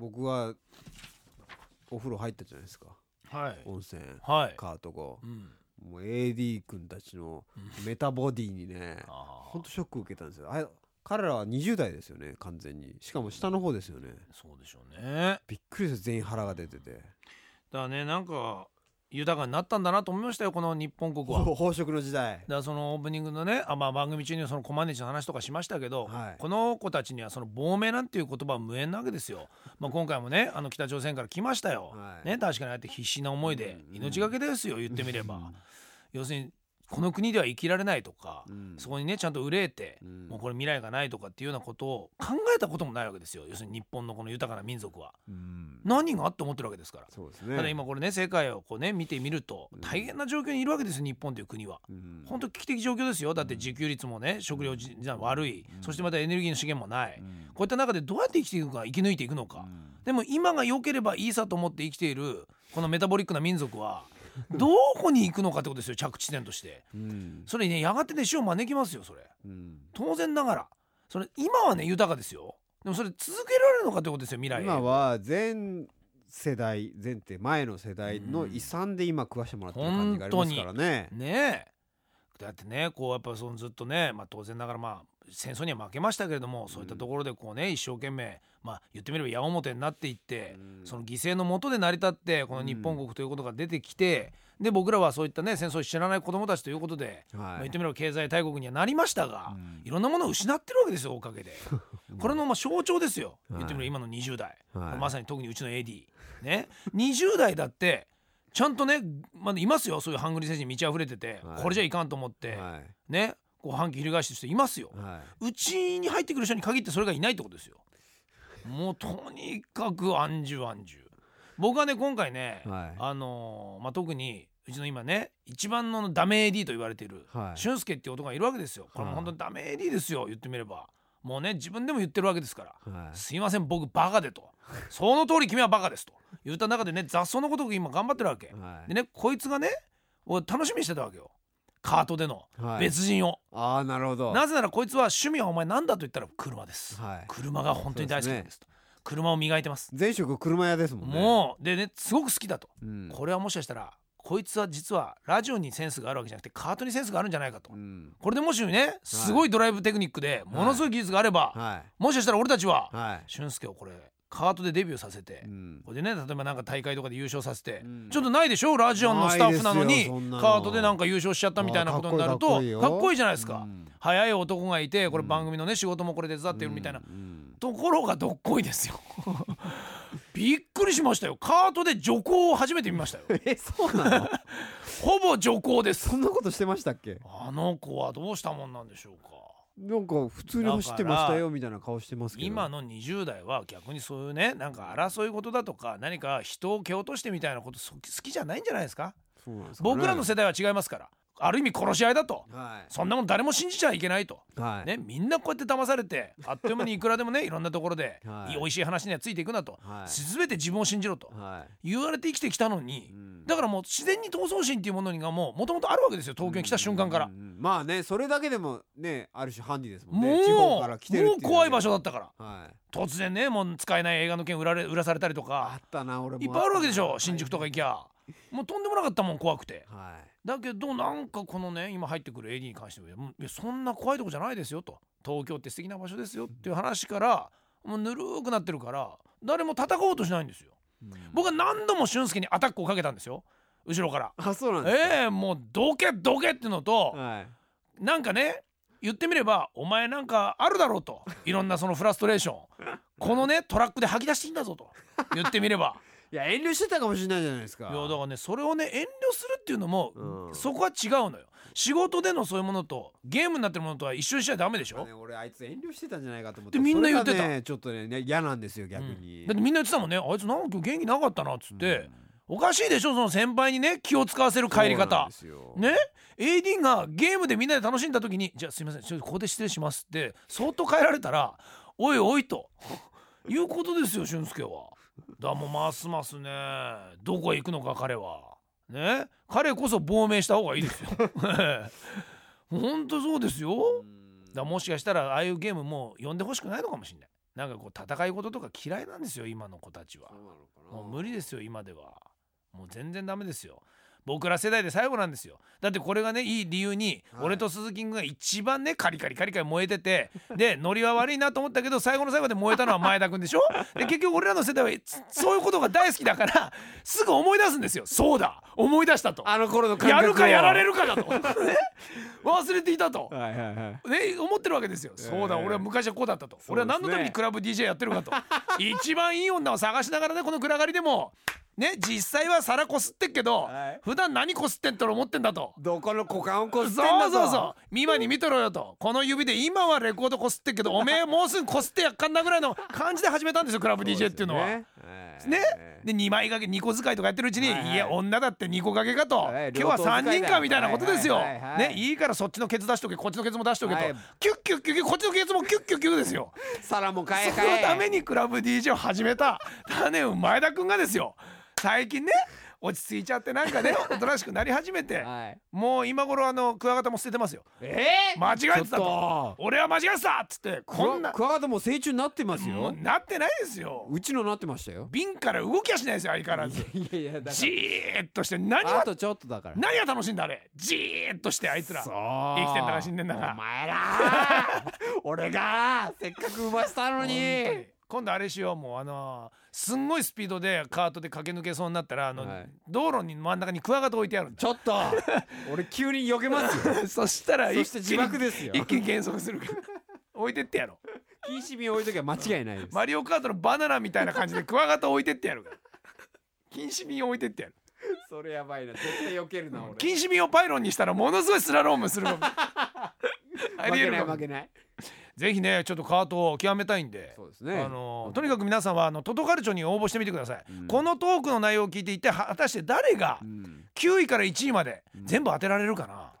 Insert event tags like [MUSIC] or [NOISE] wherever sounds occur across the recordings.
僕はお風呂入ったじゃないですか。はい。温泉はい。カート後うん。もう AD 君たちのメタボディにねあほんとショック受けたんですよ。あれ彼らは20代ですよね完全に。しかも下の方ですよね。そうでしょうね。びっくりです全員腹が出てて。だからねなんか豊かになったんだなと思いましたよこの日本国は。ほ飽食の時代だからそのオープニングのねあ、まあ、番組中にはそのコマネチの話とかしましたけど、はいこの子たちにはその亡命なんていう言葉は無縁なわけですよ。まあ、今回もねあの北朝鮮から来ましたよ、はいね、確かにああやって必死な思いでうん命がけですよ言ってみれば。要するにこの国では生きられないとか、うん。そこにねちゃんと憂えて、うん。もうこれ未来がないとかっていうようなことを考えたこともないわけですよ。要するに日本のこの豊かな民族は。うん。何があって思ってるわけですから。そうですね。ただ今これね世界をこうね見てみるとうん。大変な状況にいるわけですよ日本という国は。うん。本当危機的状況ですよ。だって自給率もね食料じゃ悪い、うん。そしてまたエネルギーの資源もない、うん。こういった中でどうやって生きていくか生き抜いていくのか、うん。でも今が良ければいいさと思って生きているこのメタボリックな民族は [LAUGHS] どこに行くのかってことですよ着地点として。うん。それにねやがてね死を招きますよそれ。うん。当然ながら。それ今はね豊かですよ。でもそれ続けられるのかってことですよ未来へ。今は全世代全って前の世代の遺産で今食わしてもらってる感じがありますからね。ねえ。だってねこうやっぱそのずっとね、まあ、当然ながらまあ戦争には負けましたけれどもそういったところでこうね一生懸命まあ言ってみれば矢面になっていって、うん。その犠牲のもとで成り立ってこの日本国ということが出てきて、で僕らはそういったね戦争を知らない子どもたちということで、まあはい言ってみれば経済大国にはなりましたが、うん。いろんなものを失ってるわけですよおかげで。[LAUGHS] これのまあ象徴ですよ、はい。言ってみれば今の20代、はい。まさに特にうちの AD ね。20代だってちゃんとねまだいますよそういうハングリー精神に満ち溢れてて、はい。これじゃいかんと思って、はい。ねこう反旗翻してる人いますよ。はうちに入ってくる人に限ってそれがいないってことですよ。もうとにかく安住安住。僕はね今回ね、はいあのーまあ、特にうちの今ね一番のダメ AD と言われている、はい俊介っていう男がいるわけですよ。これもはい本当にダメ AD ですよ言ってみれば。もうね自分でも言ってるわけですから。はいすいません僕バカでとその通り君はバカですと言った中でね雑草のことを今頑張ってるわけはいでねこいつがね俺楽しみにしてたわけよカートでのはい。別人を、ああなるほど。なぜならこいつは趣味はお前なんだと言ったら車です、はい。車が本当に大好きなんですと。車を磨いてます。前職車屋ですもんね。もうでねすごく好きだと、うん。これはもしかしたらこいつは実はラジオにセンスがあるわけじゃなくてカートにセンスがあるんじゃないかと、うん。これでもしねすごいドライブテクニックでものすごい技術があれば、はい。もしかしたら俺たちははい。俊介をこれカートでデビューさせて、うん。これでね例えばなんか大会とかで優勝させて、うん。ちょっとないでしょ？ラジオンのスタッフなのにカートでなんか優勝しちゃったみたいなことになるとかっこいいじゃないですか、うん。早い男がいてこれ番組のね仕事もこれ手伝ってるみたいな、うん。ところがどっこいですよ。[LAUGHS] びっくりしましたよ。カートで徐行を初めて見ましたよ。[LAUGHS] えそうなの？[LAUGHS] ほぼ徐行です。そんなことしてましたっけ？あの子はどうしたもんなんでしょうかなんか普通に走ってましたよみたいな顔してますけど。今の20代は逆にそういうねなんか争い事だとか何か人を蹴落としてみたいなことそ好きじゃないんじゃないですか？ね僕らの世代は違いますから。ある意味殺し合いだと。はそんなもん誰も信じちゃいけないと、いはい。ね、みんなこうやって騙されてあっという間にいくらでもねいろんなところで、はい。い、美味しい話にはついていくなと、はい。全て自分を信じろと。はい。言われて生きてきたのに、うん。だからもう自然に闘争心っていうものがもうもともとあるわけですよ東京に来た瞬間から。うん。うんうんまあねそれだけでもねある種ハンディですもんね。もう地方から来てるもっていう怖い場所だだったから。はい。突然ねもう使えない映画の件売られ売らされたりとあかったな俺も。いっぱいあるわけでしょ新宿とか行きゃ。もうとんでもなかったもん怖くて。はい。だけどなんかこのね今入ってくる AD に関してはうんいやそんな怖いとこじゃないですよと。東京って素敵な場所ですよっていう話からもうぬるーくなってるから誰も戦おうとしないんですよ。うん。僕は何度も俊介にアタックをかけたんですよ後ろから。あそうなんですか？ええもうどけどけってのとはい。なんかね言ってみればお前なんかあるだろうと。いろんなそのフラストレーション。[LAUGHS] このねトラックで吐き出していいんだぞと。言ってみれば。[LAUGHS] いや遠慮してたかもしれないじゃないですか。いやだからねそれをね遠慮するっていうのも、うん。そこは違うのよ。仕事でのそういうものとゲームになってるものとは一緒にしちゃダメでしょ、ね俺あいつ遠慮してたんじゃないかと思ってでみんな言ってた。ねちょっとねね嫌なんですよ逆に、うん。だってみんな言ってたもんね。あいつなんか今日元気なかったなっつって、おかしいでしょその先輩にね気を使わせる帰り方ね？AD がゲームでみんなで楽しんだ時に「じゃあすいませんちょっとここで失礼します」ってそっと帰られたら「おいおい」ということですよ俊介は。だもうますますねどこへ行くのか彼は。ね？彼こそ亡命した方がいいですよ。ほんとそうですよ。だもしかしたらああいうゲームもう呼んでほしくないのかもしれない。なんかこう戦い事とか嫌いなんですよ今の子たちはもう無理ですよ今ではもう全然ダメですよ。僕ら世代で最後なんですよ。だってこれがねいい理由に、はい。俺と鈴木君が一番ねカリカリカリカリ燃えててでノリは悪いなと思ったけど最後の最後で燃えたのは前田君でしょ？で結局俺らの世代はつそういうことが大好きだからすぐ思い出すんですよ。そうだ。思い出したと。あの頃のやるかやられるかだと。ね？忘れていたと。はいはいはい。ね、思ってるわけですよ、ええそうだ。俺は昔はこうだったと、ね。俺は何のためにクラブ DJ やってるかと。一番いい女を探しながらねこの暗がりでもね実際は皿こすってっけど、はい。普段何こすってんと思ってんだと。どこの股間をこすってんだそうそうそう。見間に見とろよと。この指で今はレコードこすってっけど [LAUGHS] おめえもうすぐこすってやっかんなぐらいの感じで始めたんですよクラブ DJ っていうのは。ね。ね。で2枚掛け2個使いとかやってるうちに、はい。はいいや女だって2個掛けかと、はい。今日は3人かみたいなことですよ、はいはいはいはい。ねいいからそっちのケツ出しとけこっちのケツも出しとけと、はい。キュッキュッキュッキュッこっちのケツもキュッキュッキュッですよ。[LAUGHS] 皿も変えその変えためにクラブ DJ を始めた。種を前田君がですよ最近ね落ち着いちゃってなんかね [LAUGHS] おとなしくなり始めてはい。もう今頃あのクワガタも捨ててますよ。え間違えてたちょっと。俺は間違えてたっつってこんなクワガタも成虫になってますもうよなってないですよ。うちのなってましたよ。瓶から動きはしないですよ相変わらず。いやいやだかじーっとして何がらあとちょっとだから。何が楽しいんだあれ。じーっとしてあいつら。そう。生きてんだか死んでんだかお前ら。[LAUGHS] 俺がせっかく産ませたのに今度あれしようもうあのーすんごいスピードでカートで駆け抜けそうになったらあの、はい。道路に真ん中にクワガタ置いてあるんだ。ちょっと。[LAUGHS] 俺急に避けますよ。[LAUGHS] そしたらそして自爆ですよ。一気に減速するから。[LAUGHS] 置いてってやろ禁止瓶置いときは間違いないです。マリオカートのバナナみたいな感じでクワガタ置いてってやるから。禁止瓶置いてってやる。それやばいな。絶対避けるな俺。禁止瓶をパイロンにしたらものすごいスラロームするかも。あ負けりえるかも。ない負けない [LAUGHS] ぜひねちょっとカートを極めたいんでそうですね。あのとにかく皆さんはあのトトカルチョに応募してみてください、うん。このトークの内容を聞いていては果たして誰がうん。9位から1位までうん。全部当てられるかな、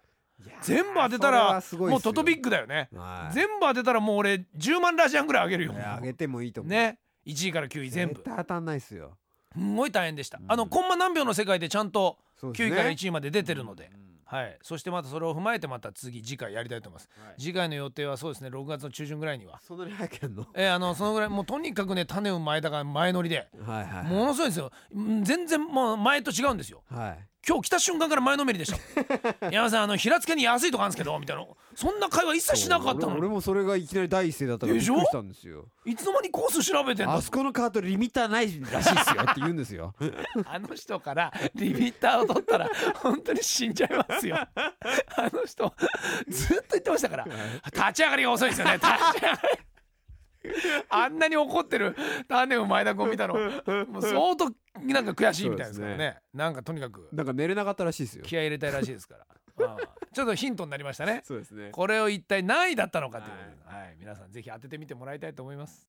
全部当てたらもうトトビッグだよね、はい。全部当てたらもう俺10万ラジアンぐらいあげるよ。あげてもいいと思う。ね。1位から9位全部。当たんないっすよ。すんごい大変でした、うん。あのコンマ何秒の世界でちゃんと9そうですね位から1位まで出てるので、うんはい、そしてまたそれを踏まえてまた次次回やりたいと思います。はい。次回の予定はそうですね。6月の中旬ぐらいには。そんなに早くやんの？えーあのそのぐらいもうとにかくね種を前だから前乗りで。はいはいものすごいですよ。うん全然もう前と違うんですよ。はい今日来た瞬間から前のめりでした。[LAUGHS] 山田さんあの平塚に安いとこあるんですけどみたいな。そんな会話一切しなかったのに。俺俺もそれがいきなり第一声だったからびっくりしたんですよ。いつの間にコース調べてんだあそこのカートリミッターないらしいっすよって言うんですよ。[LAUGHS] あの人からリミッターを取ったら本当に死んじゃいますよ。あの人ずっと言ってましたから。立ち上がりが遅いですよね。立ち上がりあんなに怒ってる。種を前田君見たのもう相当なんか悔しいみたいですからね。そうでなんかとにかく。なんか寝れなかったらしいですよ。気合い入れたいらしいですから、[LAUGHS] ああ。ちょっとヒントになりましたね。そうですね。これを一体何位だったのかということで、はい。皆さんぜひ当ててみてもらいたいと思います